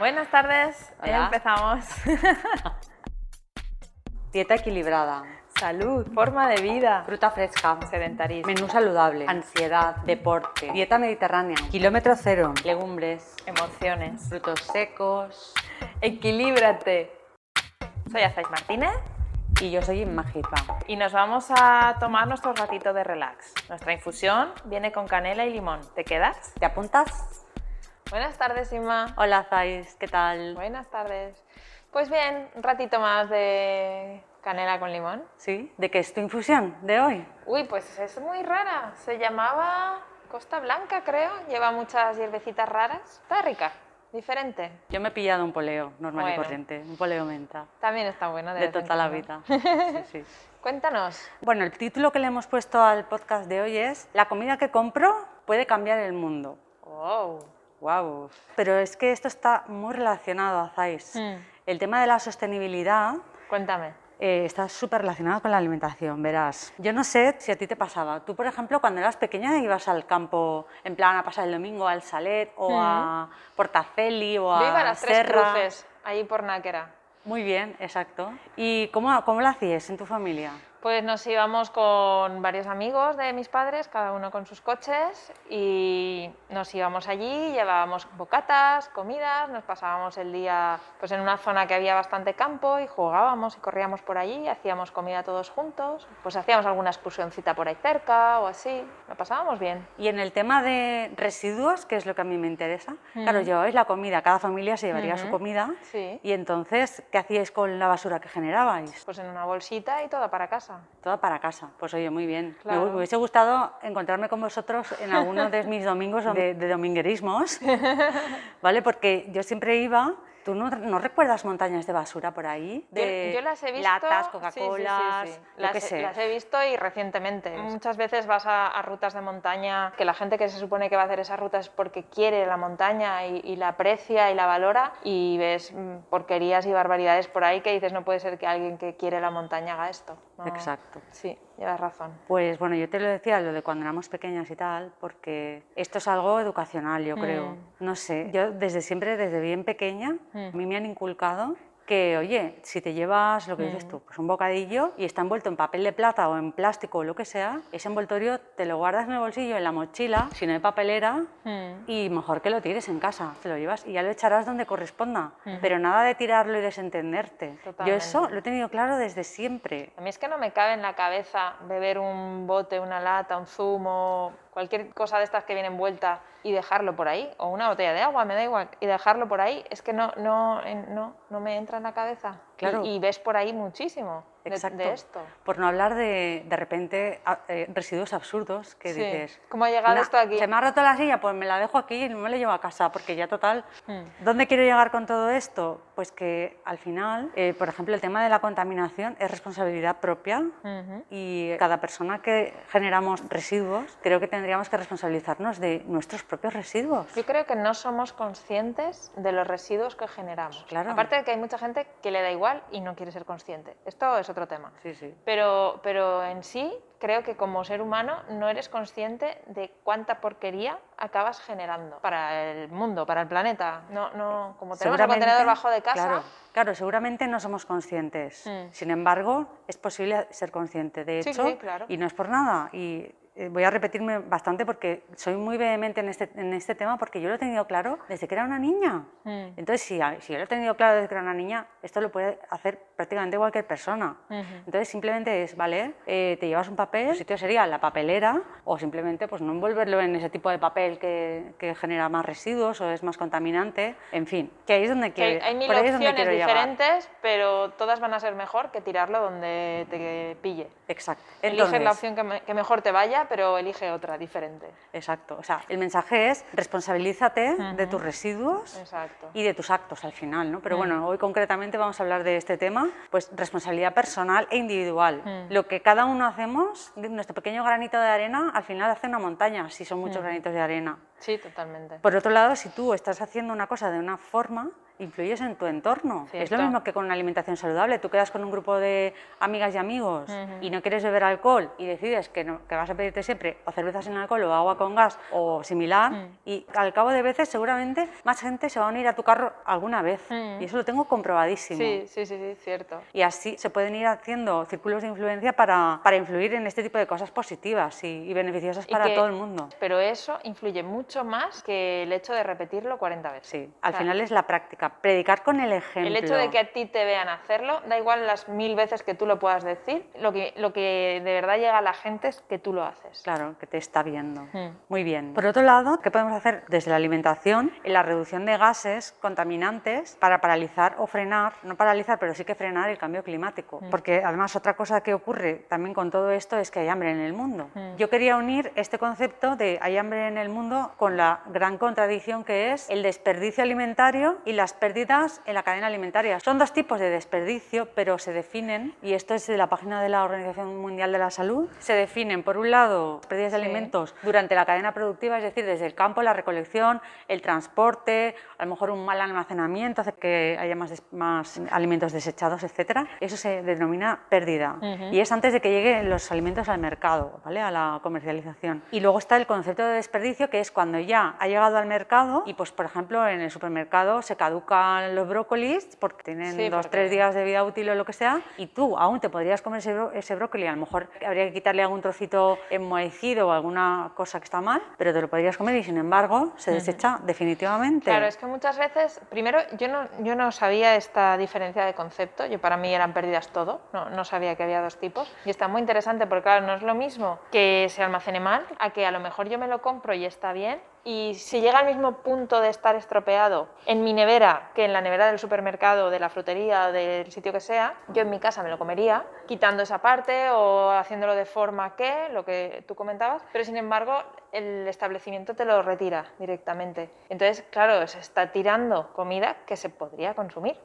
Buenas tardes, Hola. empezamos. Dieta equilibrada, Salud, forma de vida, fruta fresca, sedentarismo, menú saludable, ansiedad, deporte, dieta mediterránea, kilómetro cero, legumbres, emociones. frutos secos. Equilíbrate. Soy Azais Martínez Y yo soy Inma Jipa. y nos vamos a tomar nuestro ratito de relax. Nuestra infusión viene con canela y limón. ¿Te quedas? ¿Te apuntas? Buenas tardes, Inma. Hola Zais, ¿qué tal? Buenas tardes. Pues bien, un ratito más de canela con limón. ¿Sí? ¿De qué es tu infusión de hoy? Uy, pues es muy rara. Se llamaba Costa Blanca, creo. Lleva muchas hierbecitas raras. Está rica, diferente. Yo me he pillado un poleo normal y corriente, un poleo menta. También está bueno. De en toda la vida. Sí, sí. Cuéntanos. Bueno, el título que le hemos puesto al podcast de hoy es La comida que compro puede cambiar el mundo. Wow. Wow. Pero es que esto está muy relacionado, Zais. Mm. El tema de la sostenibilidad Cuéntame. eh, está súper relacionado con la alimentación, verás. Yo no sé si a ti te pasaba. Tú, por ejemplo, cuando eras pequeña ibas al campo en plan a pasar el domingo al Salet o a Portaceli o a Yo iba a las Tres Serra. Cruces, allí por Náquera. Muy bien, exacto. ¿Y cómo, cómo lo hacías en tu familia? Pues nos íbamos con varios amigos de mis padres, cada uno con sus coches, y nos íbamos allí, llevábamos bocatas, comidas, nos pasábamos el día pues en una zona que había bastante campo y jugábamos y corríamos por allí, hacíamos comida todos juntos, pues hacíamos alguna excursioncita por ahí cerca o así, lo pasábamos bien. Y en el tema de residuos, que es lo que a mí me interesa, claro, Ujú. llevabais la comida, cada familia se llevaría su comida. Sí. Y entonces, ¿qué hacíais con la basura que generabais? Pues en una bolsita y toda para casa. Toda para casa. Pues oye, muy bien. Me Claro. hu- Me hubiese gustado encontrarme con vosotros en alguno de mis domingos de, de dominguerismos, ¿vale? Porque yo siempre iba... ¿Tú no, no recuerdas montañas de basura por ahí? Yo- De yo las he visto. Latas, sí, sí, sí, Coca-Colas, sí. lo Las, que he- sé. las he visto y recientemente. Muchas veces vas a, a rutas de montaña que la gente que se supone que va a hacer esas rutas es porque quiere la montaña y, y la aprecia y la valora y ves mm, porquerías y barbaridades por ahí que dices no puede ser que alguien que quiere la montaña haga esto. No. Exacto. Sí, llevas razón. Pues bueno, yo te lo decía, lo de cuando éramos pequeñas y tal, porque esto es algo educacional, yo creo. Mm. No sé, yo desde siempre, desde bien pequeña, Mm. a mí me han inculcado que, oye, si te llevas lo que dices Mm. tú, pues un bocadillo y está envuelto en papel de plata o en plástico o lo que sea, ese envoltorio te lo guardas en el bolsillo, en la mochila, si no hay papelera, Mm. y mejor que lo tires en casa, te lo llevas y ya lo echarás donde corresponda, Ujú. pero nada de tirarlo y desentenderte. Yo eso lo he tenido claro desde siempre. A mí es que no me cabe en la cabeza beber un bote, una lata, un zumo, cualquier cosa de estas que viene envuelta y dejarlo por ahí, o una botella de agua, me da igual, y dejarlo por ahí, es que no, no, no, no me entra en la cabeza. Y- Claro. Y, ves por ahí muchísimo de, de esto. Por no hablar de, de repente, eh, residuos absurdos que Sí. dices... ¿Cómo ha llegado "Na, esto aquí? Se me ha roto la silla, pues me la dejo aquí y no me la llevo a casa, porque ya total... Mm. ¿Dónde quiero llegar con todo esto? Pues que al final, eh, por ejemplo, el tema de la contaminación es responsabilidad propia Ujú. y cada persona que generamos residuos, creo que tendríamos que responsabilizarnos de nuestros propios residuos. Yo creo que no somos conscientes de los residuos que generamos. Claro. Aparte de que hay mucha gente que le da igual y no quiere ser consciente. Esto es otro tema. Sí, sí. Pero, pero en sí creo que como ser humano no eres consciente de cuánta porquería acabas generando para el mundo, para el planeta. No, no, como tenemos el contenedor bajo de casa, Claro, claro, seguramente no somos conscientes. Mm. Sin embargo, es posible ser consciente. De hecho, sí, claro. y no es por nada. Y voy a repetirme bastante porque soy muy vehemente en este, en este tema porque yo lo he tenido claro desde que era una niña. Mm. Entonces, si, a- si yo lo he tenido claro desde que era una niña, esto lo puede hacer prácticamente cualquier persona. Entonces, simplemente es, ¿vale? Eh, te llevas un papel, el sitio sería la papelera, o simplemente pues, no envolverlo en ese tipo de papel que, que genera más residuos o es más contaminante. En fin, que ahí es donde quiero, hay mil por ahí es donde opciones llegar. diferentes, pero todas van a ser mejor que tirarlo donde te pille. Exacto. Eliges la opción que, me- que mejor te vaya, pero elige otra diferente. Exacto. O sea, el mensaje es responsabilízate de tus residuos Exacto. y de tus actos al final, ¿no? Pero bueno, hoy concretamente vamos a hablar de este tema, pues responsabilidad personal e individual. Lo que cada uno hacemos, nuestro pequeño granito de arena, al final hace una montaña, si son muchos granitos de arena. Sí, totalmente. Por otro lado, si tú estás haciendo una cosa de una forma, influyes en tu entorno. Es lo mismo que con una alimentación saludable. Tú quedas con un grupo de amigas y amigos y no quieres beber alcohol y decides que, no- que vas a pedirte siempre o cervezas sin alcohol o agua con gas o similar Mm. y al cabo de veces seguramente más gente se va a unir a tu carro alguna vez. Mm. Y eso lo tengo comprobadísimo. Sí, sí, sí, sí, cierto. Y así se pueden ir haciendo círculos de influencia para, para influir en este tipo de cosas positivas y, y beneficiosas Y para que- todo el mundo. Pero eso influye mucho más que el hecho de repetirlo 40 veces. Sí, al O sea, final es la práctica, predicar con el ejemplo. El hecho de que a ti te vean hacerlo, da igual las mil veces que tú lo puedas decir, lo que, lo que de verdad llega a la gente es que tú lo haces. Claro, que te está viendo. Mm. Muy bien. Por otro lado, ¿qué podemos hacer desde la alimentación en la reducción de gases contaminantes para paralizar o frenar, no paralizar, pero sí que frenar el cambio climático? Porque además otra cosa que ocurre también con todo esto es que hay hambre en el mundo. Mm. Yo quería unir este concepto de hay hambre en el mundo con la gran contradicción que es el desperdicio alimentario y las pérdidas en la cadena alimentaria. Son dos tipos de desperdicio, pero se definen, y esto es de la página de la Organización Mundial de la Salud, se definen por un lado pérdidas de Sí. alimentos durante la cadena productiva, es decir, desde el campo, la recolección, el transporte, a lo mejor un mal almacenamiento hace que haya más, más alimentos desechados, etcétera. Eso se denomina pérdida Ujú. y es antes de que lleguen los alimentos al mercado, ¿vale? a la comercialización. Y luego está el concepto de desperdicio, que es cuando ya ha llegado al mercado y, pues, por ejemplo, en el supermercado se caducan los brócolis porque tienen Sí, dos, porque- tres días de vida útil o lo que sea, y tú aún te podrías comer ese, bró- ese brócoli, a lo mejor habría que quitarle algún trocito enmohecido o alguna cosa que está mal, pero te lo podrías comer y sin embargo se desecha definitivamente. Claro, es que muchas veces, primero, yo no, yo no sabía esta diferencia de concepto, yo para mí eran pérdidas todo, no, no sabía que había dos tipos, y está muy interesante porque, claro, no es lo mismo que se almacene mal, a que a lo mejor yo me lo compro y está bien, y si llega al mismo punto de estar estropeado en mi nevera que en la nevera del supermercado, de la frutería o del sitio que sea, yo en mi casa me lo comería, quitando esa parte o haciéndolo de forma que, lo que tú comentabas, pero sin embargo el establecimiento te lo retira directamente. Entonces, claro, se está tirando comida que se podría consumir.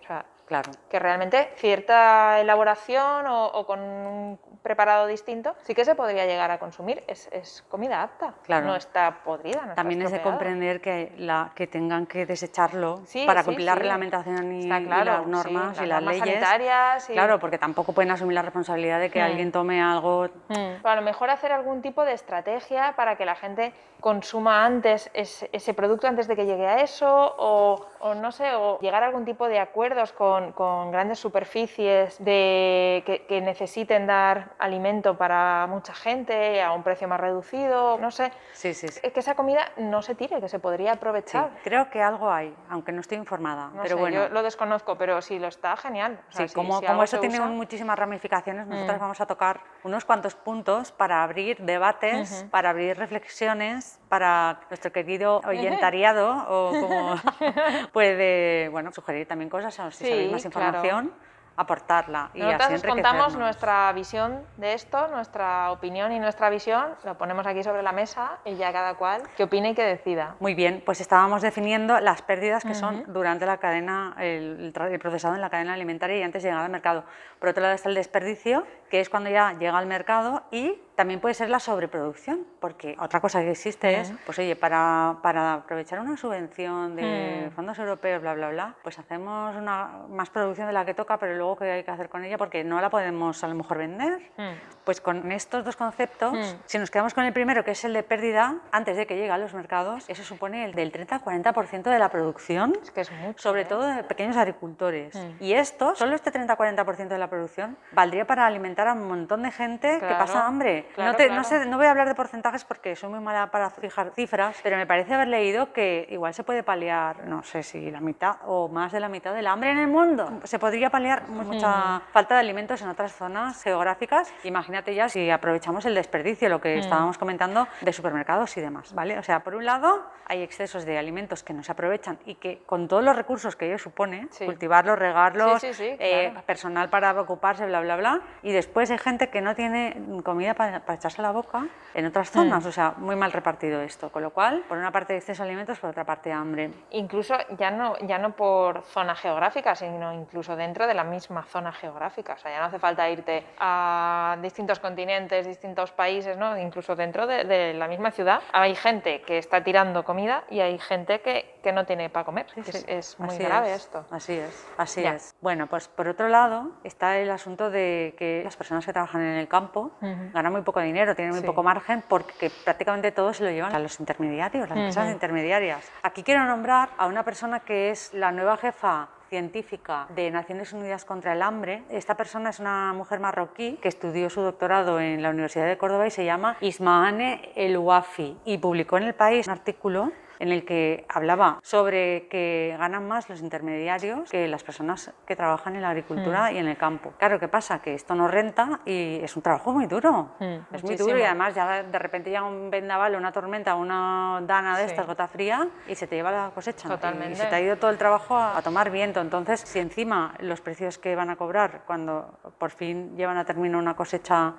Claro. que realmente cierta elaboración o, o con un preparado distinto sí que se podría llegar a consumir. Es, es comida apta, Claro. no está podrida. no está También es de comprender que, la, que tengan que desecharlo Sí, para sí, cumplir la reglamentación y, claro, las normas y las normas leyes. sanitarias y- Claro, porque tampoco pueden asumir la responsabilidad de que Mm. alguien tome algo Mm. A lo mejor hacer algún tipo de estrategia para que la gente consuma antes ese, ese producto antes de que llegue a eso o, o no sé, o llegar a algún tipo de acuerdos con, con grandes superficies de, que, que necesiten dar alimento para mucha gente a un precio más reducido, no sé. Sí, sí, sí. Es que esa comida no se tire, que se podría Sí, aprovechar. creo que algo hay, aunque no estoy informada. No pero sé, bueno, yo lo desconozco, pero si lo está, genial. O sea, sí, si- como, si como eso tiene usa- muchísimas ramificaciones, nosotros Mm. vamos a tocar unos cuantos puntos para abrir debates, Ujú. para abrir reflexiones, para nuestro querido oyentariado o como puede bueno, sugerir también cosas, o si Sí, sabéis más claro. información, aportarla. Y Nosotras así os contamos nuestra visión de esto, nuestra opinión y nuestra visión, lo ponemos aquí sobre la mesa y ya cada cual que opine y que decida. Muy bien, pues estábamos definiendo las pérdidas que son durante la cadena, el, el procesado en la cadena alimentaria y antes de llegar al mercado. Por otro lado está el desperdicio, que es cuando ya llega al mercado y también puede ser la sobreproducción, porque otra cosa que existe es, pues oye, para, para aprovechar una subvención de Mm. fondos europeos, bla, bla, bla, pues hacemos una, más producción de la que toca, pero luego qué hay que hacer con ella porque no la podemos a lo mejor vender. Mm. Pues con estos dos conceptos, Mm. si nos quedamos con el primero, que es el de pérdida, antes de que llegue a los mercados, eso supone el del 30-40% de la producción, Es que es mucho. sobre ¿eh? todo de pequeños agricultores. Y esto, solo este 30-40% de la producción, valdría para alimentar a un montón de gente que Claro, pasa hambre. claro, no, te- no claro. sé, no voy a hablar de porcentajes porque soy muy mala para fijar cifras, pero me parece haber leído que igual se puede paliar, no sé si la mitad o más de la mitad del hambre en el mundo. Se podría paliar mu- mucha falta de alimentos en otras zonas geográficas. Imagínate ya si aprovechamos el desperdicio, lo Mm. que estábamos comentando de supermercados y demás, ¿vale? O sea, por un lado, hay excesos de alimentos que no se aprovechan y que con todos los recursos que ello supone, Sí. cultivarlos, regarlos, Sí, sí, eh, personal para ocuparse, bla, bla, bla, y después hay gente que no tiene comida para, echarse a la boca en otras zonas, mm. o sea, muy mal repartido esto, con lo cual, por una parte exceso de alimentos, por otra parte hambre. Incluso ya no, ya no por zona geográfica, sino incluso dentro de la misma zona geográfica, o sea, ya no hace falta irte a distintos continentes, distintos países, ¿no? incluso dentro de, la misma ciudad, hay gente que está tirando comida y hay gente que, que no tiene para comer. Es, muy grave esto. Así es, así es. Bueno, pues por otro lado está el asunto de que las personas que trabajan en el campo ganan muy poco dinero, tienen muy poco margen porque prácticamente todo se lo llevan a los intermediarios, las empresas intermediarias. Aquí quiero nombrar a una persona que es la nueva jefa científica de Naciones Unidas contra el Hambre. Esta persona es una mujer marroquí que estudió su doctorado en la Universidad de Córdoba y se llama Ismaane El Wafi y publicó en El País un artículo en el que hablaba sobre que ganan más los intermediarios que las personas que trabajan en la agricultura mm. y en el campo. Claro, ¿qué pasa? Que esto no renta y es un trabajo muy duro. Mm, es muy duro y además ya de repente llega un vendaval, una tormenta, una dana de estas, gota fría, y se te lleva la cosecha. Totalmente. Y se te ha ido todo el trabajo a, tomar viento. Entonces, si encima los precios que van a cobrar cuando por fin llevan a término una cosecha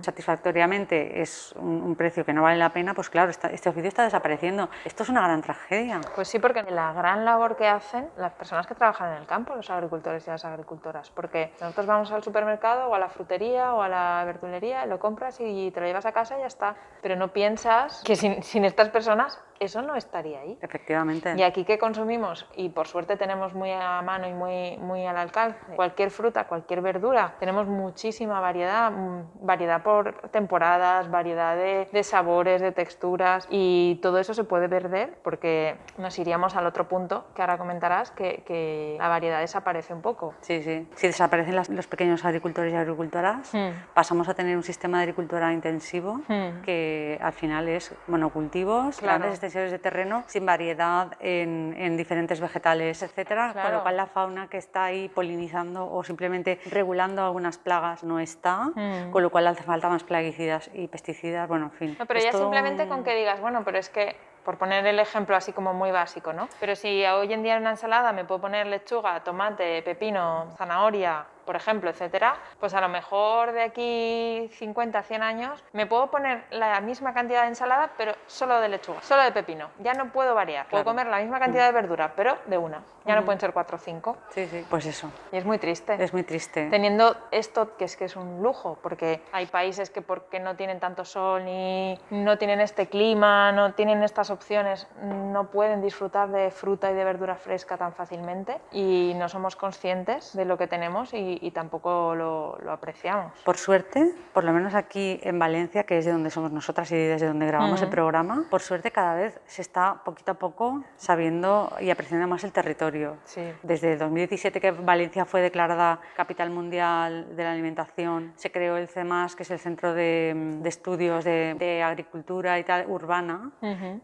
satisfactoriamente es un, precio que no vale la pena, pues claro, este oficio está desapareciendo. Esto es una gran tragedia. Pues sí, porque la gran labor que hacen las personas que trabajan en el campo, los agricultores y las agricultoras, porque nosotros vamos al supermercado o a la frutería o a la verdulería, lo compras y te lo llevas a casa y ya está, pero no piensas que sin, sin estas personas eso no estaría ahí. Efectivamente. Y aquí que consumimos, y por suerte tenemos muy a mano y muy, muy al alcance, cualquier fruta, cualquier verdura, tenemos muchísima variedad, mm, variedad por temporadas, variedad de, de sabores, de texturas, y todo eso se puede perder porque nos iríamos al otro punto que ahora comentarás, que, que la variedad desaparece un poco. Sí, sí. Si desaparecen los pequeños agricultores y agricultoras, hmm. pasamos a tener un sistema de agricultura intensivo hmm. que al final es monocultivos, claro. grandes de terreno sin variedad en, en diferentes vegetales, etcétera, con lo cual la fauna que está ahí polinizando o simplemente regulando algunas plagas no está, mm. con lo cual hace falta más plaguicidas y pesticidas, bueno, en fin. No, pero ya simplemente con que digas, bueno, pero es que por poner el ejemplo así como muy básico, ¿no? Pero si hoy en día en una ensalada me puedo poner lechuga, tomate, pepino, zanahoria, por ejemplo, etcétera, pues a lo mejor de aquí 50, 100 años me puedo poner la misma cantidad de ensalada, pero solo de lechuga, solo de pepino. Ya no puedo variar. Puedo comer la misma cantidad de verdura, pero de una. Ya no pueden ser cuatro o cinco. Sí, sí. Pues eso. Y es muy triste. Es muy triste. Teniendo esto que es que es un lujo, porque hay países que porque no tienen tanto sol ni no tienen este clima, no tienen estas opciones, no pueden disfrutar de fruta y de verdura fresca tan fácilmente y no somos conscientes de lo que tenemos y, y tampoco lo, apreciamos. Por suerte, por lo menos aquí en Valencia, que es de donde somos nosotras y desde donde grabamos el programa, por suerte cada vez se está poquito a poco sabiendo y apreciando más el territorio. Sí. Desde 2017 que Valencia fue declarada capital mundial de la alimentación, se creó el CEMAS, que es el Centro de, Estudios de, Agricultura y tal, urbana,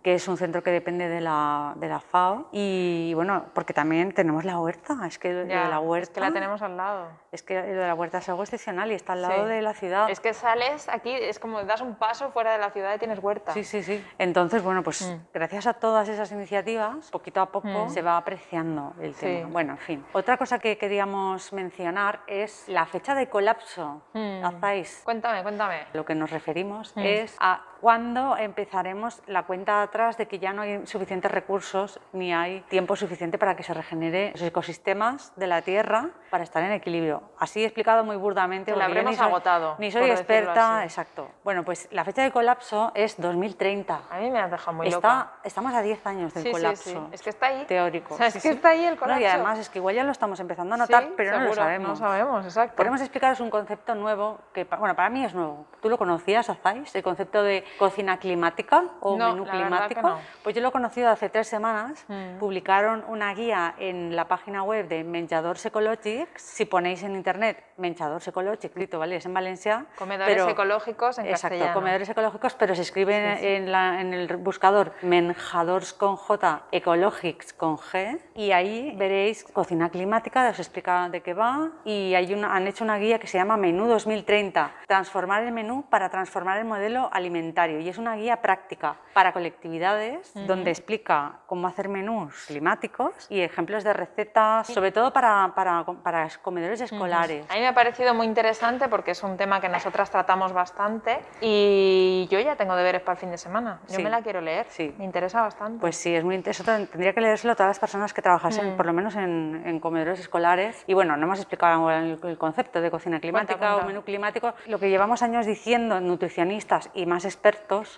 que es un centro que depende de la, de la FAO. Y bueno, porque también tenemos la huerta, es que la huerta... Es que la tenemos al lado es que lo de la huerta es algo excepcional y está al lado de la ciudad. Es que sales aquí, es como das un paso fuera de la ciudad y tienes huerta. Sí, sí, sí. Entonces, bueno, pues mm. gracias a todas esas iniciativas, poquito a poco mm. se va apreciando el tema. Bueno, en fin. Otra cosa que queríamos mencionar es la fecha de colapso. Mm. Cuéntame, cuéntame. Lo que nos referimos es a cuándo empezaremos la cuenta atrás de que ya no hay suficientes recursos ni hay tiempo suficiente para que se regenere los ecosistemas de la Tierra para estar en equilibrio. Así explicado muy burdamente. lo habremos agotado. Ni soy experta, exacto. Bueno, pues la fecha de colapso es 2030. A mí me ha dejado muy está, loca. Estamos a 10 años del colapso. Sí, sí. Es que está ahí. Teórico. es que está ahí el colapso. y además es que igual ya lo estamos empezando a notar, pero no lo sabemos. No sabemos, exacto. Podemos explicaros un concepto nuevo que, bueno, para mí es nuevo. ¿Tú lo conocías, Azáis? El concepto de cocina climática o menú climático. Pues yo lo he conocido hace tres semanas. Mm. Publicaron una guía en la página web de Menjador Ecologics. Si ponéis en internet Menjador Ecologics, ¿vale? Es en Valencia. Comedores ecológicos en exacto, comedores ecológicos, pero se escribe En, la, en, el buscador Menjadors con J, Ecologics con G, y ahí veréis cocina climática, os explica de qué va, y hay una, han hecho una guía que se llama Menú 2030, transformar el menú para transformar el modelo alimentario alimentario y es una guía práctica para colectividades donde explica cómo hacer menús climáticos y ejemplos de recetas, sobre todo para, para, para comedores escolares. A mí me ha parecido muy interesante porque es un tema que nosotras tratamos bastante y yo ya tengo deberes para el fin de semana. Yo Sí. me la quiero leer, Sí. me interesa bastante. Pues sí, es muy interesante. Tendría que leérselo a todas las personas que trabajasen, Mm. por lo menos en, en comedores escolares. Y bueno, no hemos explicado el, el concepto de cocina climática cuenta. o menú climático. Lo que llevamos años diciendo, nutricionistas y más expertos,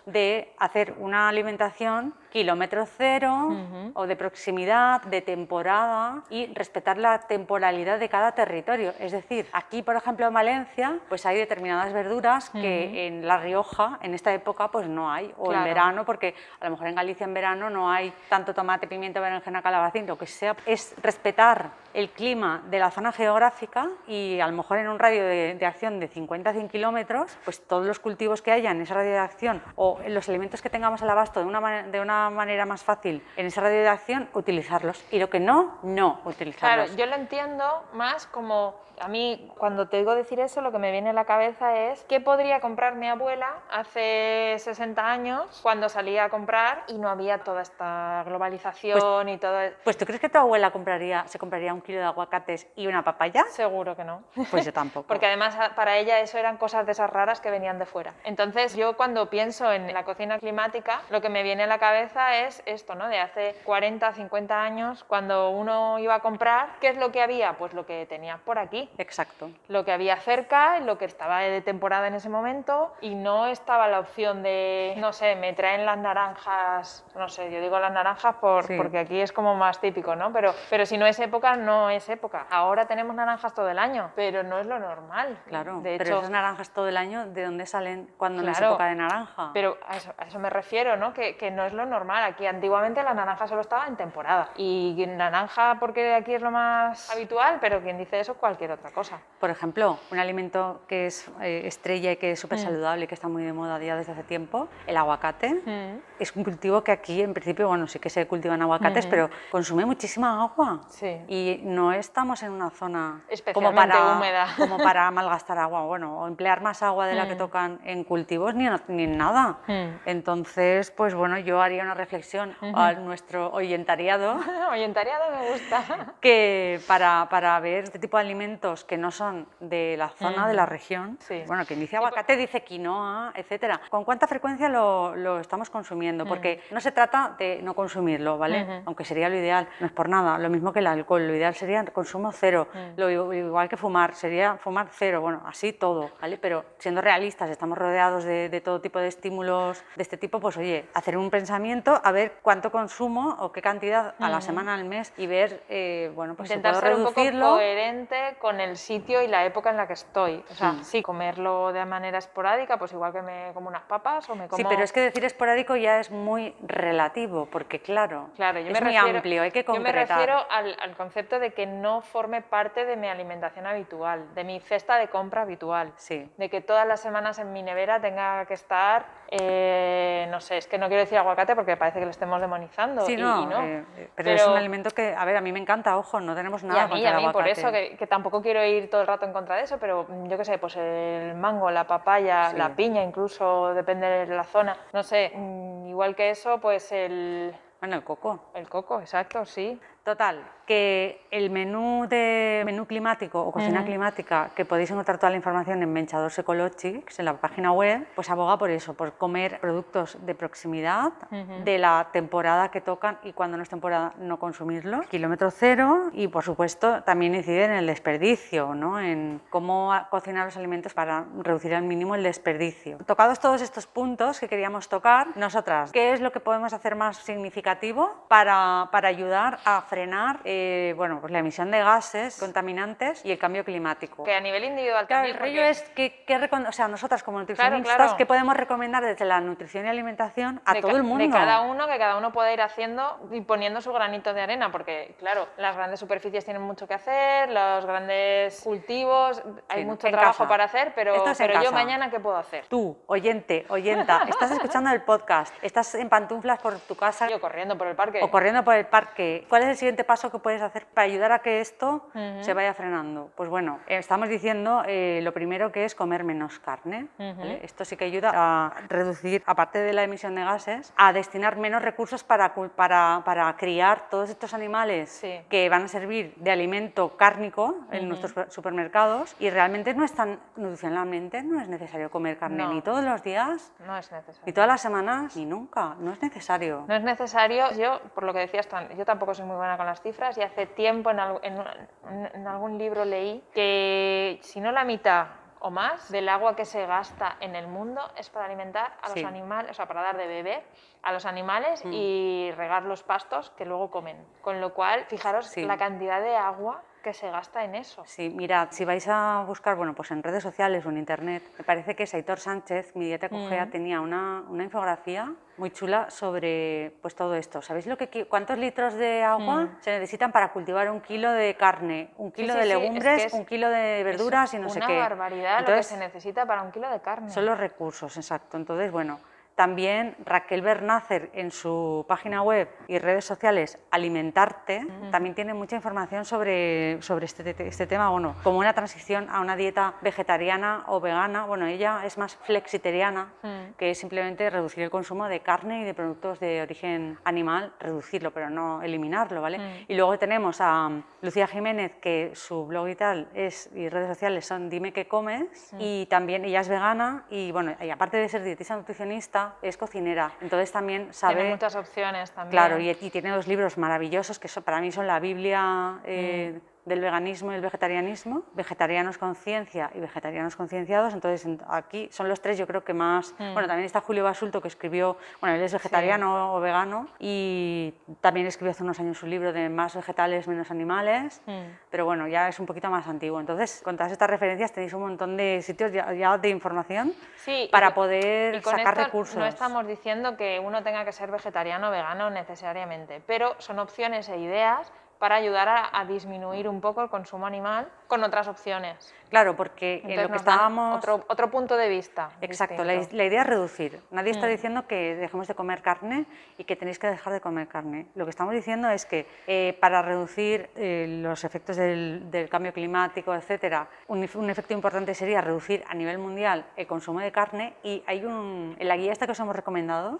de hacer una alimentación kilómetro cero o de proximidad, de temporada y respetar la temporalidad de cada territorio. Es decir, aquí, por ejemplo, en Valencia, pues hay determinadas verduras que en La Rioja, en esta época, pues no hay. O en Claro. verano, porque a lo mejor en Galicia en verano no hay tanto tomate, pimiento, berenjena, calabacín, lo que sea. Es respetar el clima de la zona geográfica y a lo mejor en un radio de, de acción de 50 a 100 kilómetros, pues todos los cultivos que haya en esa radio de acción o los elementos que tengamos al abasto de una, de una manera más fácil en esa radio de acción, utilizarlos. Y lo que no, no Claro, utilizarlos. yo lo entiendo más como a mí cuando te digo decir eso lo que me viene a la cabeza es qué podría comprar mi abuela hace 60 años cuando salía a comprar y no había toda esta globalización y todo. e-, Pues tú crees que tu abuela compraría, se compraría un kilo de aguacates y una papaya? Seguro que no. Pues yo tampoco. Porque además a- para ella eso eran cosas de esas raras que venían de fuera. Entonces yo cuando pienso en la cocina climática, lo que me viene a la cabeza es esto, ¿no? De hace 40, 50 años, cuando uno iba a comprar, ¿qué es lo que había? Pues lo que tenías por aquí. Exacto. Lo que había cerca, lo que estaba de temporada en ese momento y no estaba la opción de, no sé, me traen las naranjas, no sé, yo digo las naranjas por, Sí. porque aquí es como más típico, ¿no? Pero, pero si no es época, no es época. Ahora tenemos naranjas todo el año, pero no es lo normal. Claro, de pero hecho, esas naranjas todo el año, ¿de dónde salen cuando no es Claro, época de naranja? Pero a eso, a eso me refiero, ¿no? Que, que no es lo normal. Aquí antiguamente la naranja solo estaba en temporada. Y naranja porque aquí es lo más habitual, pero quien dice eso, cualquier otra cosa. Por ejemplo, un alimento que es eh, estrella y que es Mm. súper saludable y que está muy de moda ya desde hace tiempo, el aguacate. Mm. Es un cultivo que aquí, en principio, bueno, sí que se cultivan aguacates, pero consume muchísima agua. Sí. Y no estamos en una zona como para, húmeda. como para malgastar agua, bueno, o emplear más agua de la que tocan en cultivos ni en, ni en nada. Mm. Entonces, pues bueno, yo haría una reflexión a nuestro oyentariado Oyentariado me gusta. que para, para ver este tipo de alimentos que no son de la zona, de la región, Sí. bueno, quien dice aguacate dice quinoa, etcétera. ¿Con cuánta frecuencia lo, lo estamos consumiendo? Porque no se trata de no consumirlo, ¿vale? Aunque sería lo ideal, no es por nada. Lo mismo que el alcohol, lo ideal sería consumo cero. Lo i- igual que fumar, sería fumar cero, bueno, así todo, ¿vale? Pero siendo realistas, estamos rodeados de, de todo tipo de estímulos de este tipo, pues oye, hacer un pensamiento, a ver cuánto consumo o qué cantidad a la semana, al mes y ver, eh, bueno, pues si Intentar puedo ser un poco reducirlo. coherente con el sitio y la época en la que estoy. O sea, Mm. sí, comerlo de manera esporádica, pues igual que me como unas papas o me como... Sí, pero es que decir esporádico ya es muy relativo, porque claro, Claro, yo es me muy refiero, amplio, hay que Yo me concretar. refiero al, al concepto de que no forme parte de mi alimentación habitual, de mi cesta de compra habitual. Sí. De que todas las semanas en mi nevera tenga que estar, eh, no sé, es que no quiero decir aguacate porque parece que lo estemos demonizando. Sí, y- no, y no. eh, eh, pero, es un alimento que, a ver, a mí me encanta, ojo, no tenemos Y nada a mí, y contra a el mí, por eso, que, que tampoco quiero ir todo el rato en contra de eso, pero mm, yo qué sé, pues el mango, la papaya, Sí. la piña, incluso, depende de la zona. No sé, mm, igual que eso, pues el, Bueno, el coco. el coco, exacto, sí. Total, que el menú de menú climático o cocina climática, que podéis encontrar toda la información en Menchadors Ecologics, en la página web, pues aboga por eso, por comer productos de proximidad, de la temporada que tocan y cuando no es temporada no consumirlos, kilómetro cero y por supuesto también incide en el desperdicio, ¿no? en cómo cocinar los alimentos para reducir al mínimo el desperdicio. Tocados todos estos puntos que queríamos tocar, nosotras, ¿qué es lo que podemos hacer más significativo para, para ayudar a frenar eh, bueno, pues la emisión de gases contaminantes y el cambio climático? Que a nivel individual Claro, también. el rollo porque- es que, que o sea, nosotras como nutricionistas, claro. ¿qué podemos recomendar desde la nutrición y alimentación a de todo el mundo? De cada uno, que cada uno pueda ir haciendo y poniendo su granito de arena, porque claro, las grandes superficies tienen mucho que hacer, los grandes cultivos, hay Sí, mucho trabajo casa. para hacer, pero, es pero yo mañana, ¿qué puedo hacer? Tú, oyente, oyenta, estás escuchando el podcast, estás en pantuflas por tu casa Yo corriendo por el parque. o corriendo por el parque. ¿Cuál es el siguiente paso que puedes hacer para ayudar a que esto se vaya frenando? Pues bueno, estamos diciendo eh, lo primero que es comer menos carne. ¿vale? Esto sí que ayuda a reducir, aparte de la emisión de gases, a destinar menos recursos para, para, para criar todos estos animales Sí. que van a servir de alimento cárnico en nuestros super- supermercados y realmente no es tan nutricionalmente, no es necesario comer carne No. ni todos los días, No es necesario. ni todas las semanas, ni nunca, no es necesario. No es necesario, yo, por lo que decías, yo tampoco soy muy buena con las cifras y hace tiempo en, algún libro leí que si no la mitad o más del agua que se gasta en el mundo es para alimentar a los Sí. animales, o sea, para dar de beber a los animales Mm. y regar los pastos que luego comen. Con lo cual, fijaros Sí. la cantidad de agua que se gasta en eso. Sí, mirad, si vais a buscar, bueno, pues en redes sociales o en internet, me parece que Saitor Sánchez, mi dieta cogea, Mm. tenía una, una infografía muy chula sobre pues todo esto. ¿Sabéis lo que, cuántos litros de agua Mm. se necesitan para cultivar un kilo de carne, un kilo sí, de sí, es que legumbres, es- un kilo de verduras y no sé Una qué? barbaridad Entonces, lo que se necesita para un kilo de carne. son los recursos, exacto. Entonces, bueno, también Raquel Bernácer en su página web y redes sociales Alimentarte también tiene mucha información sobre, sobre este, te- este tema, bueno, como una transición a una dieta vegetariana o vegana. Bueno, ella es más flexitariana, Mm. que es simplemente reducir el consumo de carne y de productos de origen animal, reducirlo, pero no eliminarlo, ¿vale? Mm. Y luego tenemos a Lucía Jiménez, que su blog y tal es, y redes sociales son Dime qué comes, y también ella es vegana, y bueno, y aparte de ser dietista nutricionista, es cocinera, entonces también sabe... Tiene muchas opciones también. Claro, y, y tiene dos libros maravillosos que son- para mí son la Biblia Mm. eh, del veganismo y el vegetarianismo, Vegetarianos con Ciencia y Vegetarianos Concienciados. Entonces, en- aquí son los tres, yo creo que más. Mm. Bueno, también está Julio Basulto, que escribió, bueno, él es vegetariano o vegano, y también escribió hace unos años un libro de más vegetales, menos animales. Mm. Pero bueno, ya es un poquito más antiguo. Entonces, con todas estas referencias tenéis un montón de sitios ya, ya de información Sí, para poder y sacar esto recursos. No estamos diciendo que uno tenga que ser vegetariano o vegano necesariamente, pero son opciones e ideas para ayudar a, a disminuir un poco el consumo animal con otras opciones. Claro, porque en Entonces lo que estábamos... Otro, otro punto de vista. Exacto, la, la idea es reducir. Nadie está Mm. diciendo que dejemos de comer carne y que tenéis que dejar de comer carne. Lo que estamos diciendo es que eh, para reducir eh, los efectos del, del cambio climático, etcétera, un, un efecto importante sería reducir a nivel mundial el consumo de carne y hay un en la guía esta que os hemos recomendado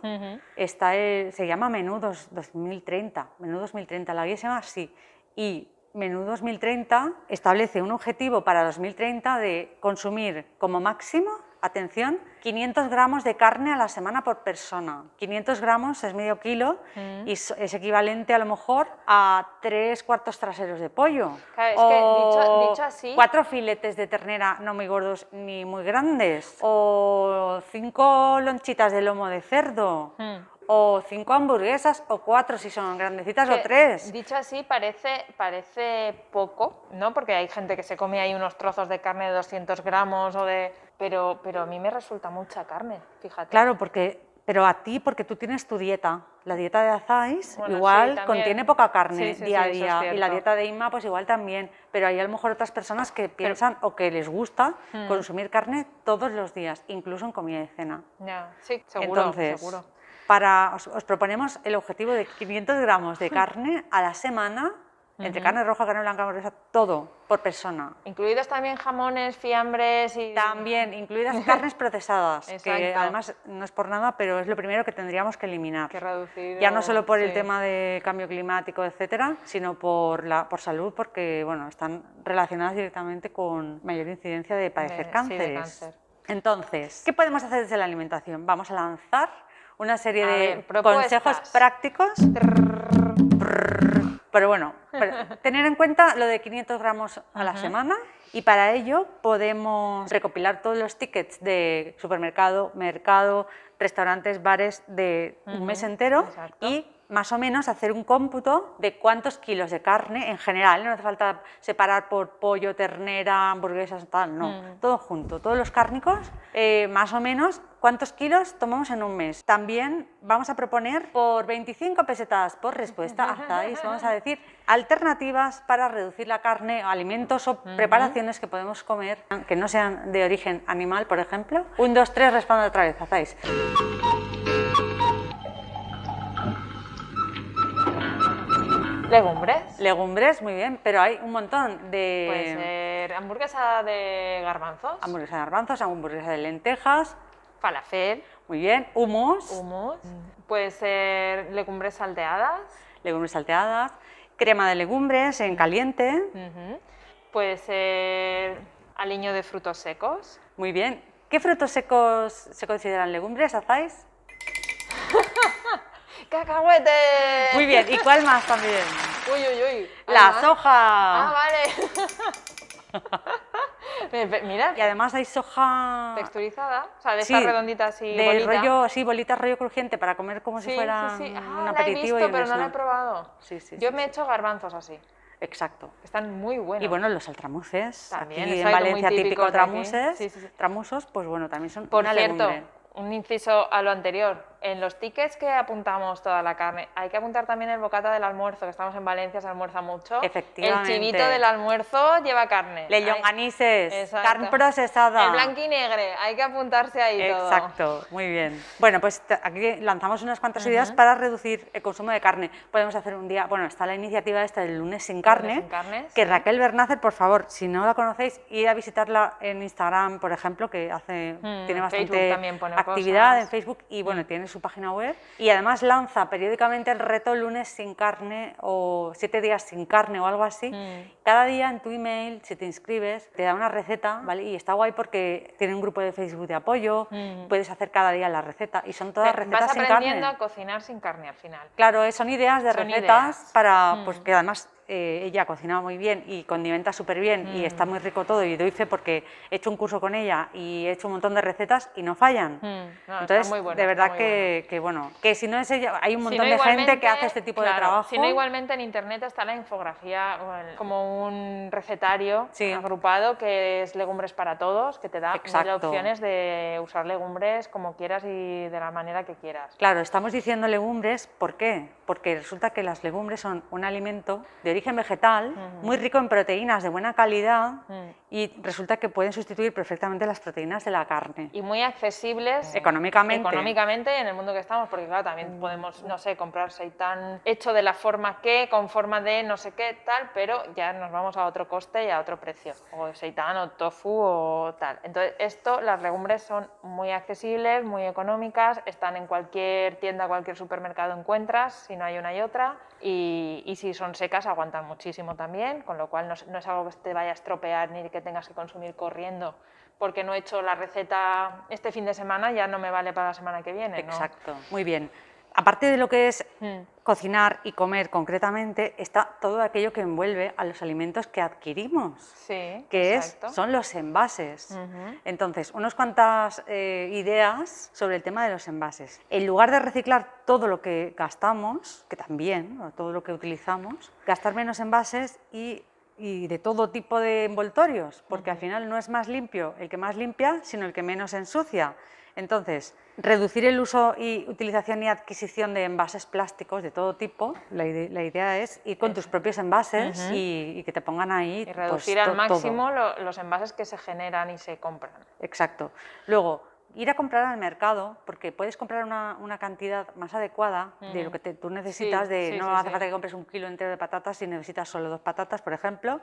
está el- se llama Menú dos- 2030. Menú 2030, la guía se llama así. Y Menú 2030 establece un objetivo para 2030 de consumir como máximo, atención, 500 gramos de carne a la semana por persona. 500 gramos es medio kilo Mm. y es equivalente a lo mejor a tres cuartos traseros de pollo. Claro, es que dicho- O dicho así- Cuatro filetes de ternera no muy gordos ni muy grandes. O cinco lonchitas de lomo de cerdo. Mm. O cinco hamburguesas, o cuatro si son grandecitas, o tres. Dicho así, parece, parece poco, ¿no? Porque hay gente que se come ahí unos trozos de carne de 200 gramos o de... Pero, pero a mí me resulta mucha carne, fíjate. Claro, porque, pero a ti, porque tú tienes tu dieta. La dieta de Bueno, igual sí, contiene poca carne Sí, sí, día a es día. Y la dieta de Inma, pues igual también. Pero hay a lo mejor otras personas que piensan o que les gusta Hmm. consumir carne todos los días, incluso en comida y cena. Ya, sí, seguro, Entonces, seguro. Para, os, os proponemos el objetivo de 500 gramos de carne a la semana, entre Ujú. carne roja, carne blanca, hamburguesa, todo por persona. Incluidos también jamones, fiambres y... También incluidas carnes procesadas, que además no es por nada, pero es lo primero que tendríamos que eliminar. Que reducir... Ya no solo por el sí. tema de cambio climático, etcétera, sino por, la, por salud, porque bueno, están relacionadas directamente con mayor incidencia de padecer sí, de cánceres. cáncer. Entonces, ¿qué podemos hacer desde la alimentación? Vamos a lanzar una serie A de ver, consejos prácticos. Pero bueno, pero tener en cuenta lo de 500 gramos a la semana y para ello podemos recopilar todos los tickets de supermercado, mercado, restaurantes, bares de un mes entero exacto. y más o menos hacer un cómputo de cuántos kilos de carne en general, no hace falta separar por pollo, ternera, hamburguesas, tal, no, Mm. todo junto, todos los cárnicos, eh, más o menos cuántos kilos tomamos en un mes. También vamos a proponer por 25 pesetas por respuesta, Azáis, vamos a decir alternativas para reducir la carne, alimentos o preparaciones que podemos comer que no sean de origen animal, por ejemplo. Un, dos, tres, responde otra vez, Azáis. Legumbres. Legumbres, muy bien, pero hay un montón Puede de ser hamburguesa de garbanzos, hamburguesas de garbanzos, hamburguesas de lentejas, falafel, muy bien, hummus, hummus. Puede ser legumbres salteadas. legumbres salteadas, crema de legumbres en caliente. Puede ser aliño de frutos secos. muy bien. ¿Qué frutos secos se consideran legumbres, Azáis? ¡Cacahuete! Muy bien, ¿y cuál más también? Uy, uy, uy. ¿Hay La soja. Ah, vale. Mira, Y además hay soja texturizada. O sea, de Sí, estas redonditas así, de bolita. rollo, sí, bolita rollo crujiente para comer como si fuera sí, sí. Ah, un la he aperitivo visto, y pero no la he probado. Sí, sí, Yo me he hecho garbanzos así. Exacto. Están muy buenos. Y bueno, los altramuces, También, aquí en Valencia típico tramuses, tramusos, pues bueno, también son Por una cierto, legumbre. un inciso a lo anterior. En los tickets que apuntamos toda la carne, hay que apuntar también el bocata del almuerzo, que estamos en Valencia, se almuerza mucho. Efectivamente. El chivito del almuerzo lleva carne. Le carne procesada. El blanco y negre, hay que apuntarse ahí todo. Exacto, muy bien. Bueno, pues aquí lanzamos unas cuantas ideas para reducir el consumo de carne. Podemos hacer un día, bueno, está la iniciativa esta del lunes sin carne, sin carne, que sí. Raquel Bernácer, por favor, si no la conocéis, ir a visitarla en Instagram, por ejemplo, que hace, Mm, tiene en bastante actividad cosas. en Facebook y bueno, tiene su página web. Y además lanza periódicamente el reto lunes sin carne o siete días sin carne o algo así. Mm. Cada día en tu email, si te inscribes, te da una receta, ¿vale? Y está guay porque tiene un grupo de Facebook de apoyo, Mm. puedes hacer cada día la receta y son todas Te- recetas Vas sin aprendiendo carne. a cocinar sin carne al final. Claro, eh, son ideas de Son recetas ideas. para, Mm. pues que además eh, ella cocina muy bien y condimenta súper bien y está Mm. muy rico todo y doy fe porque he hecho un curso con ella y he hecho un montón de recetas y no fallan. Mm, no, Entonces, bueno, de verdad que, que, bueno, que si no es ella, hay un Si montón no, de gente que hace este tipo de claro, trabajo. Si no, igualmente en internet está la infografía, como un recetario Sí. agrupado que es legumbres para todos, que te da opciones de usar legumbres como quieras y de la manera que quieras. Claro, estamos diciendo legumbres, ¿por qué? Porque resulta que las legumbres son un alimento de origen vegetal, muy rico en proteínas de buena calidad. Y resulta que pueden sustituir perfectamente las proteínas de la carne. Y muy accesibles Económicamente. económicamente en el mundo que estamos, porque claro, también podemos, no sé, comprar seitán hecho de la forma que, con forma de no sé qué, tal, pero ya nos vamos a otro coste y a otro precio, o seitán o tofu o tal. Entonces, esto, las legumbres son muy accesibles, muy económicas, están en cualquier tienda, cualquier supermercado encuentras, si no hay una y otra, y, y si son secas aguantan muchísimo también, con lo cual no, no es algo que te vaya a estropear ni que tengas que consumir corriendo porque no he hecho la receta este fin de semana, ya no me vale para la semana que viene. ¿no? Exacto, muy bien. Aparte de lo que es Mm. cocinar y comer concretamente, está todo aquello que envuelve a los alimentos que adquirimos. Sí, que exacto. es, son los envases. Entonces, unas cuantas eh, ideas sobre el tema de los envases. En lugar de reciclar todo lo que gastamos, que también, o todo lo que utilizamos, gastar menos envases y, y de todo tipo de envoltorios, porque al final no es más limpio el que más limpia, sino el que menos ensucia. Entonces, reducir el uso y utilización y adquisición de envases plásticos de todo tipo. La, ide- la idea es ir con tus propios envases y, y que te pongan ahí. Y pues, reducir al to- todo. máximo lo- los envases que se generan y se compran. Exacto. Luego, ir a comprar al mercado, porque puedes comprar una, una cantidad más adecuada de lo que te- tú necesitas, de sí, no sí, hace falta que compres un kilo entero de patatas si necesitas solo dos patatas, por ejemplo,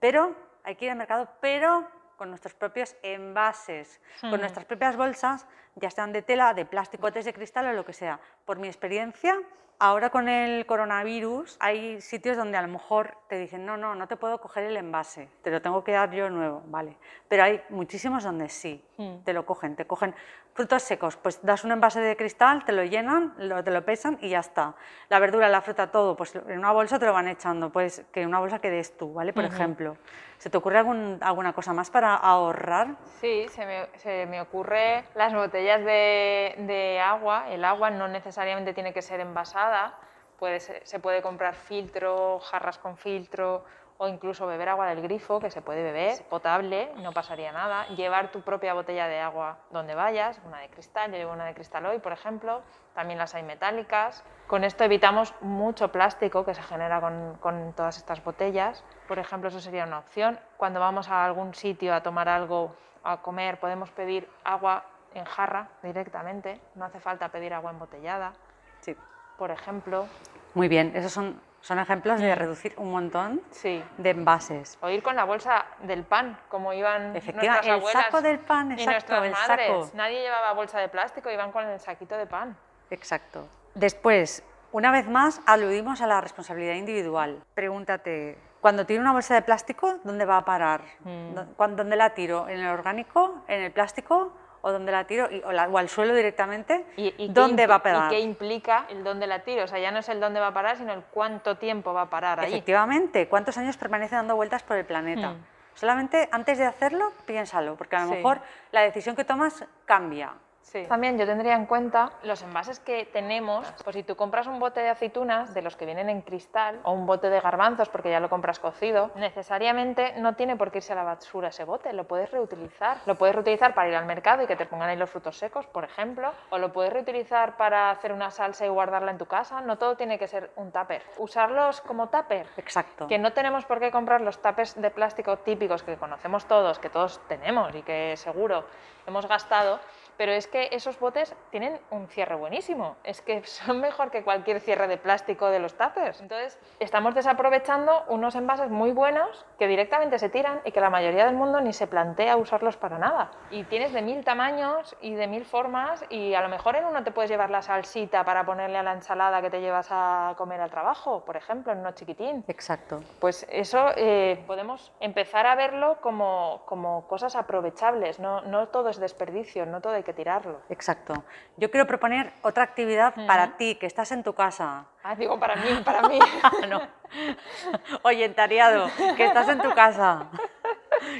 pero hay que ir al mercado, pero con nuestros propios envases, con Ujú. nuestras propias bolsas, ya sean de tela, de plástico, de cristal o lo que sea. Por mi experiencia, ahora con el coronavirus hay sitios donde a lo mejor te dicen, no, no, no te puedo coger el envase, te lo tengo que dar yo nuevo, vale. Pero hay muchísimos donde sí, Mm. te lo cogen, te cogen frutos secos, pues das un envase de cristal, te lo llenan, lo- te lo pesan y ya está. La verdura, la fruta, todo, pues en una bolsa te lo van echando, pues que una bolsa que des tú, ¿vale? Por ejemplo. ¿Se te ocurre algún- alguna cosa más para ahorrar? Sí, se me, se me ocurre las botellas de, de agua. El agua no necesariamente tiene que ser envasada, puede ser- se puede comprar filtro, jarras con filtro o incluso beber agua del grifo, que se puede beber, potable, no pasaría nada. Llevar tu propia botella de agua donde vayas, una de cristal, yo llevo una de cristal hoy, por ejemplo, también las hay metálicas. Con esto evitamos mucho plástico que se genera con, con todas estas botellas. Por ejemplo, eso sería una opción. Cuando vamos a algún sitio a tomar algo, a comer, podemos pedir agua en jarra directamente, no hace falta pedir agua embotellada, Sí. por ejemplo. Muy bien, esos son Son ejemplos de reducir un montón Sí. de envases. O ir con la bolsa del pan, como iban Efectiva- nuestras el abuelas saco del pan, y exacto, nuestras el madres. saco. Nadie llevaba bolsa de plástico, iban con el saquito de pan. Exacto. Después, una vez más, aludimos a la responsabilidad individual. Pregúntate, cuando tiro una bolsa de plástico, ¿dónde va a parar? Mm. ¿Dó- cuán- ¿Dónde la tiro? ¿En el orgánico? ¿En el plástico? ¿O dónde la tiro? Y- o, la- o al suelo directamente? ¿Y, ¿Dónde va a parar? ¿Y qué implica el dónde la tiro? O sea, ya no es el dónde va a parar, sino el cuánto tiempo va a parar ahí. Efectivamente, ¿cuántos años permanece dando vueltas por el planeta? Hmm. Solamente antes de hacerlo, piénsalo, porque a lo Sí. mejor la decisión que tomas cambia. Sí. También yo tendría en cuenta los envases que tenemos. Pues si tú compras un bote de aceitunas, de los que vienen en cristal, o un bote de garbanzos, porque ya lo compras cocido, necesariamente no tiene por qué irse a la basura ese bote, lo puedes reutilizar. Lo puedes reutilizar para ir al mercado y que te pongan ahí los frutos secos, por ejemplo, o lo puedes reutilizar para hacer una salsa y guardarla en tu casa. No todo tiene que ser un tupper. Usarlos como tupper. Exacto. Que no tenemos por qué comprar los tapes de plástico típicos que conocemos todos, que todos tenemos y que seguro hemos gastado, pero es que esos botes tienen un cierre buenísimo. Es que son mejor que cualquier cierre de plástico de los tuppers. Entonces, estamos desaprovechando unos envases muy buenos que directamente se tiran y que la mayoría del mundo ni se plantea usarlos para nada. Y tienes de mil tamaños y de mil formas y a lo mejor en uno te puedes llevar la salsita para ponerle a la ensalada que te llevas a comer al trabajo, por ejemplo, en uno chiquitín. Exacto. Pues eso eh, podemos empezar a verlo como, como cosas aprovechables, no, no todo es desperdicio, no todo hay que tirarlo. Exacto. Yo quiero proponer otra actividad para ti, que estás en tu casa. Ah, digo, para mí, para mí. no. Oyentariado, que estás en tu casa,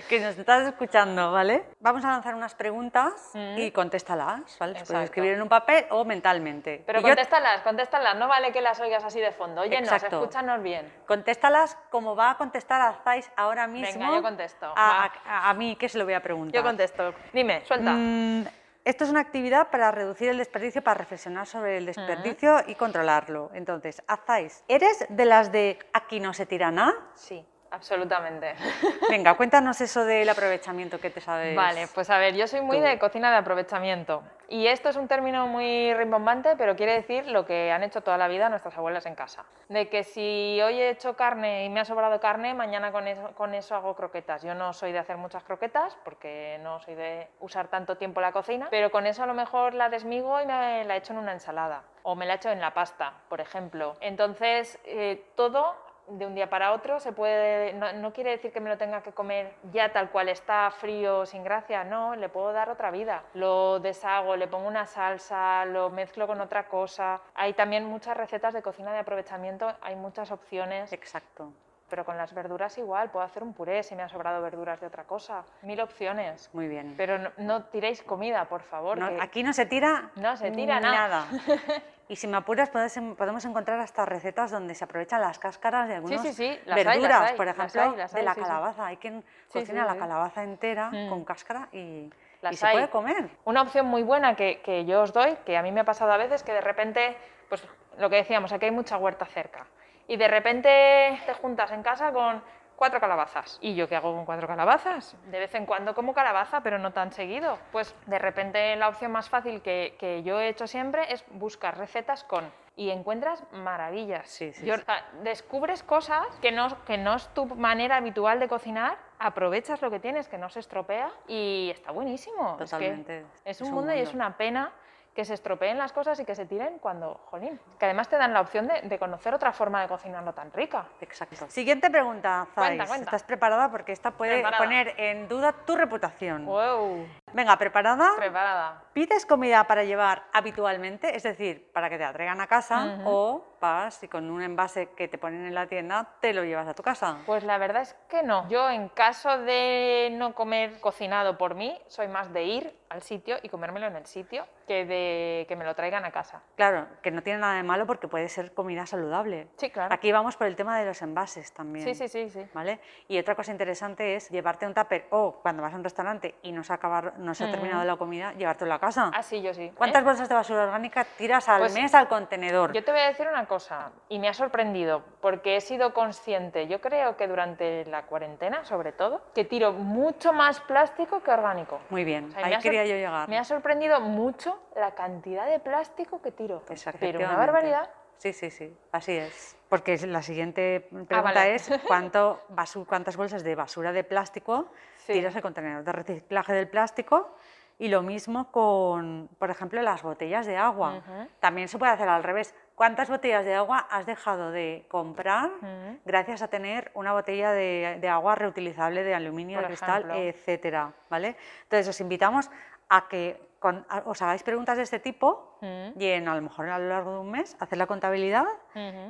que nos estás escuchando, ¿vale? Vamos a lanzar unas preguntas y contéstalas, ¿vale? Exacto. Puedes escribir en un papel o mentalmente. Pero Y yo- contéstalas, contéstalas, no vale que las oigas así de fondo. Óyenos, Exacto. escúchanos bien. Contéstalas como va a contestar Azais ahora mismo. Venga, yo contesto. A, a- a mí, que se lo voy a preguntar. Yo contesto. Dime, suelta. Mm, esto es una actividad para reducir el desperdicio, para reflexionar sobre el desperdicio y controlarlo. Entonces, Azais, ¿eres de las de aquí no se tira nada? Sí, absolutamente. Venga, cuéntanos eso del aprovechamiento que te sabes. Vale, pues a ver, yo soy muy tú. de cocina de aprovechamiento. Y esto es un término muy rimbombante, pero quiere decir lo que han hecho toda la vida nuestras abuelas en casa. De que si hoy he hecho carne y me ha sobrado carne, mañana con eso, con eso hago croquetas. Yo no soy de hacer muchas croquetas porque no soy de usar tanto tiempo la cocina, pero con eso a lo mejor la desmigo y me la echo en una ensalada. O me la echo en la pasta, por ejemplo. Entonces, eh, todo de un día para otro se puede no, no quiere decir que me lo tenga que comer ya tal cual está frío sin gracia no le puedo dar otra vida lo deshago le pongo una salsa lo mezclo con otra cosa hay también muchas recetas de cocina de aprovechamiento hay muchas opciones Exacto. pero con las verduras igual puedo hacer un puré si me han sobrado verduras de otra cosa mil opciones Muy bien. pero no, no tiréis comida por favor No, que- aquí no se tira No se tira nada. Y si me apuras, podemos encontrar hasta recetas donde se aprovechan las cáscaras de algunas sí, sí, las hay, las verduras, por las ejemplo, hay, las de la calabaza. Hay quien cocina la calabaza entera Mm. con cáscara y, y se puede comer. Una opción muy buena que, que yo os doy, que a mí me ha pasado a veces, que de repente, pues lo que decíamos, aquí hay mucha huerta cerca. Y de repente te juntas en casa con cuatro calabazas. ¿Y yo qué hago con cuatro calabazas? De vez en cuando como calabaza, pero no tan seguido. Pues de repente la opción más fácil que, que yo he hecho siempre es buscar recetas con... Y encuentras maravillas. Sí, sí, Yo- sí. o sea, descubres cosas que no, que no es tu manera habitual de cocinar, aprovechas lo que tienes, que no se estropea y está buenísimo. Es que Totalmente. es un mundo y es una pena que se estropeen las cosas y que se tiren cuando, jolín, que además te dan la opción de, de conocer otra forma de cocinarlo tan rica. Exacto. Siguiente pregunta, Zais. Cuenta, cuenta. ¿Estás preparada? Porque esta puede Preparada. poner en duda tu reputación. ¡Wow! Venga, ¿preparada? Preparada. ¿Pides comida para llevar habitualmente? Es decir, para que te la traigan a casa Ujú. o vas y con un envase que te ponen en la tienda te lo llevas a tu casa. Pues la verdad es que no. Yo en caso de no comer cocinado por mí, soy más de ir al sitio y comérmelo en el sitio que de que me lo traigan a casa. Claro, que no tiene nada de malo porque puede ser comida saludable. Sí, claro. Aquí vamos por el tema de los envases también. Sí, sí, sí, sí. ¿Vale? Y otra cosa interesante es llevarte un tupper o cuando vas a un restaurante y no se ha, acabar- no se ha Mm. terminado la comida, llevártelo a casa. Ah, sí, yo sí. ¿Cuántas ¿Eh? bolsas de basura orgánica tiras al Pues, mes al contenedor? Yo te voy a decir una cosa, y me ha sorprendido, porque he sido consciente, yo creo que durante la cuarentena, sobre todo, que tiro mucho más plástico que orgánico. Muy bien, O sea, ahí quería yo llegar. Me ha sorprendido mucho la cantidad de plástico que tiro. Pero una barbaridad. Sí, sí, sí, así es. porque la siguiente pregunta vale. es ¿cuánto cuántas bolsas de basura de plástico Sí. tiras al contenedor de reciclaje del plástico. Y lo mismo con, por ejemplo, las botellas de agua. También se puede hacer al revés. ¿Cuántas botellas de agua has dejado de comprar gracias a tener una botella de, de agua reutilizable de aluminio, Por de cristal, ejemplo. etcétera? ¿vale? Entonces os invitamos a que con- os hagáis preguntas de este tipo Ujú. y en, a lo mejor a lo largo de un mes hacer la contabilidad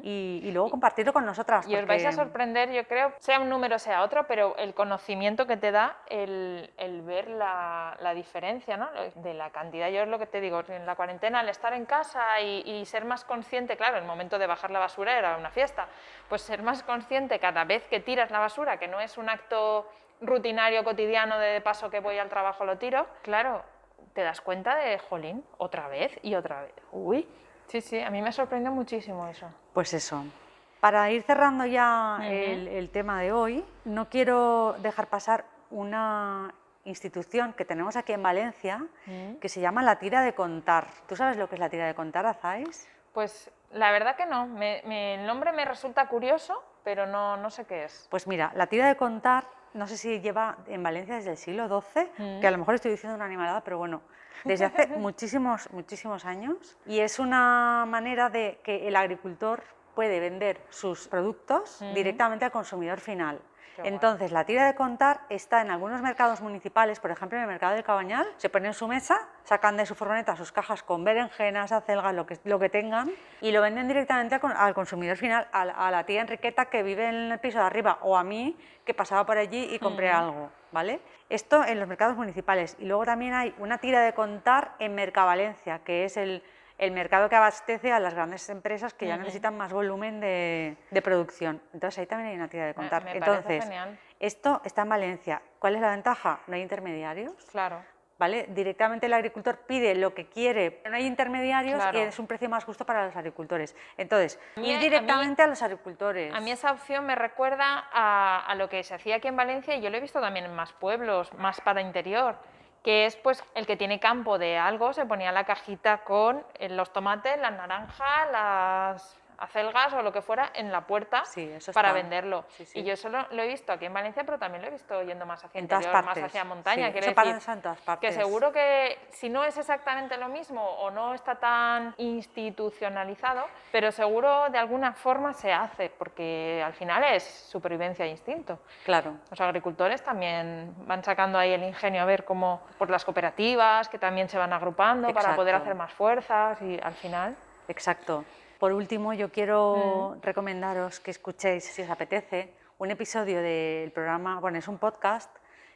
y, y luego compartirlo con nosotras. Y os vais a sorprender, yo creo, sea un número, sea otro, pero el conocimiento que te da el, el ver la, la diferencia ¿no? de la cantidad. Yo es lo que te digo, en la cuarentena, al estar en casa y, y ser más consciente, claro, el momento de bajar la basura era una fiesta, pues ser más consciente cada vez que tiras la basura, que no es un acto rutinario, cotidiano, de paso que voy al trabajo lo tiro, claro, te das cuenta de, jolín, otra vez y otra vez. Uy, sí, sí, a mí me sorprendió muchísimo eso. Pues eso. Para ir cerrando ya el, el tema de hoy, no quiero dejar pasar una institución que tenemos aquí en Valencia Mm. que se llama la tira de contar. ¿Tú sabes lo que es la tira de contar, Azáis? Pues la verdad que no. Me- me- el nombre me resulta curioso, pero no, no sé qué es. Pues mira, la tira de contar, no sé si lleva en Valencia desde el siglo XII, Mm. que a lo mejor estoy diciendo una animalada, pero bueno, desde hace muchísimos, muchísimos años. Y es una manera de que el agricultor puede vender sus productos Ujú. directamente al consumidor final. Entonces, la tira de contar está en algunos mercados municipales, por ejemplo, en el mercado del Cabañal, se ponen en su mesa, sacan de su furgoneta sus cajas con berenjenas, acelgas, lo que, lo que tengan, y lo venden directamente al, con- al consumidor final, a, la- a la tía Enriqueta que vive en el piso de arriba, o a mí que pasaba por allí y compré Ujú. algo, ¿vale? Esto en los mercados municipales. Y luego también hay una tira de contar en Mercavalencia, que es el, el mercado que abastece a las grandes empresas que ya necesitan más volumen de, de producción. Entonces ahí también hay una tira de Me- contar. me parece Entonces, genial. esto está en Valencia. ¿Cuál es la ventaja? No hay intermediarios. Claro. ¿Vale? Directamente el agricultor pide lo que quiere, pero no hay intermediarios Claro. y es un precio más justo para los agricultores. Entonces, A mí- ir a mí- directamente a, los agricultores. A mí esa opción me recuerda a, a lo que se hacía aquí en Valencia y yo lo he visto también en más pueblos, más para interior, que es pues el que tiene campo de algo, se ponía la cajita con eh, los tomates, las naranjas, las acelgas o lo que fuera en la puerta Sí, eso para venderlo. Sí, sí. Y yo eso lo, he visto aquí en Valencia, pero también lo he visto yendo más hacia interior, partes. más hacia montaña. Quiero eso decir, pasa en todas que partes. seguro que si no es exactamente lo mismo o no está tan institucionalizado, pero seguro de alguna forma se hace, porque al final es supervivencia e instinto. Claro. Los agricultores también van sacando ahí el ingenio a ver cómo, por las cooperativas que también se van agrupando para poder Exacto. hacer más fuerzas y al final. Exacto. Por último, yo quiero recomendaros que escuchéis, si os apetece, un episodio del programa, bueno, es un podcast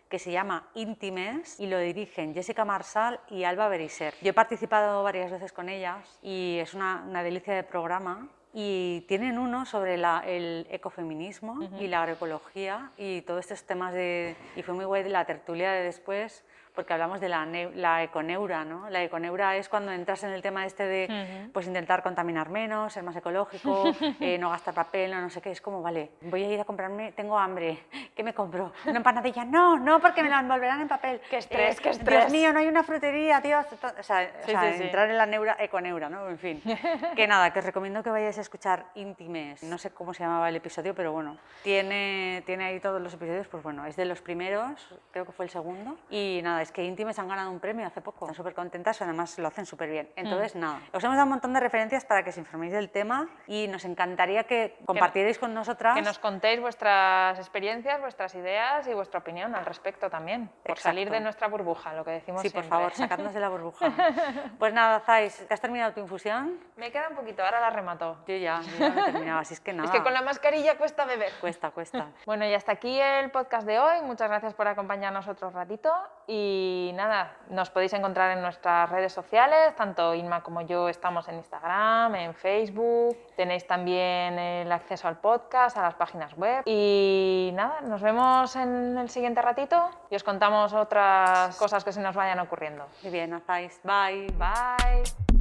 que se llama Íntimes y lo dirigen Jessica Marsal y Alba Beriser. Yo he participado varias veces con ellas y es una, una delicia de programa. Y tienen uno sobre la- el ecofeminismo y la agroecología y todos estos temas de... Y fue muy guay la tertulia de después porque hablamos de la, la econeura, ¿no? La econeura es cuando entras en el tema este de pues intentar contaminar menos, ser más ecológico, eh, no gastar papel, no, no sé qué. Es como, vale, voy a ir a comprarme, tengo hambre, ¿qué me compro? ¿Una empanadilla? No, no, porque me la envolverán en papel. Qué estrés, Eh, qué estrés. Dios mío, no hay una frutería, tío. O sea, o Sí, sea, sí, sí. entrar en la neura, econeura, ¿no? En fin. que nada, que os recomiendo que vayáis a escuchar Íntimes. No sé cómo se llamaba el episodio, pero bueno, tiene, tiene ahí todos los episodios, pues bueno, es de los primeros, creo que fue el segundo. Y nada, es que Íntimes han ganado un premio hace poco. Están súper contentas y además lo hacen súper bien. Entonces, Mm. nada, os hemos dado un montón de referencias para que os informéis del tema y nos encantaría que compartierais con nosotras. Que nos contéis vuestras experiencias, vuestras ideas y vuestra opinión al respecto también, por salir Exacto. de nuestra burbuja, lo que decimos Sí, por siempre. favor, sacadnos de la burbuja. Pues nada, Zais, ¿te has terminado tu infusión? Me queda un poquito, ahora la remato. Yo ya, yo ya me terminado, así es que nada. Es que con la mascarilla cuesta beber. Cuesta, cuesta. Bueno, y hasta aquí el podcast de hoy. Muchas gracias por acompañarnos otro ratito. Y nada, nos podéis encontrar en nuestras redes sociales, tanto Inma como yo estamos en Instagram, en Facebook. Tenéis también el acceso al podcast, a las páginas web. Y nada, nos vemos en el siguiente ratito y os contamos otras cosas que se nos vayan ocurriendo. Muy bien, Zais. Bye. Bye.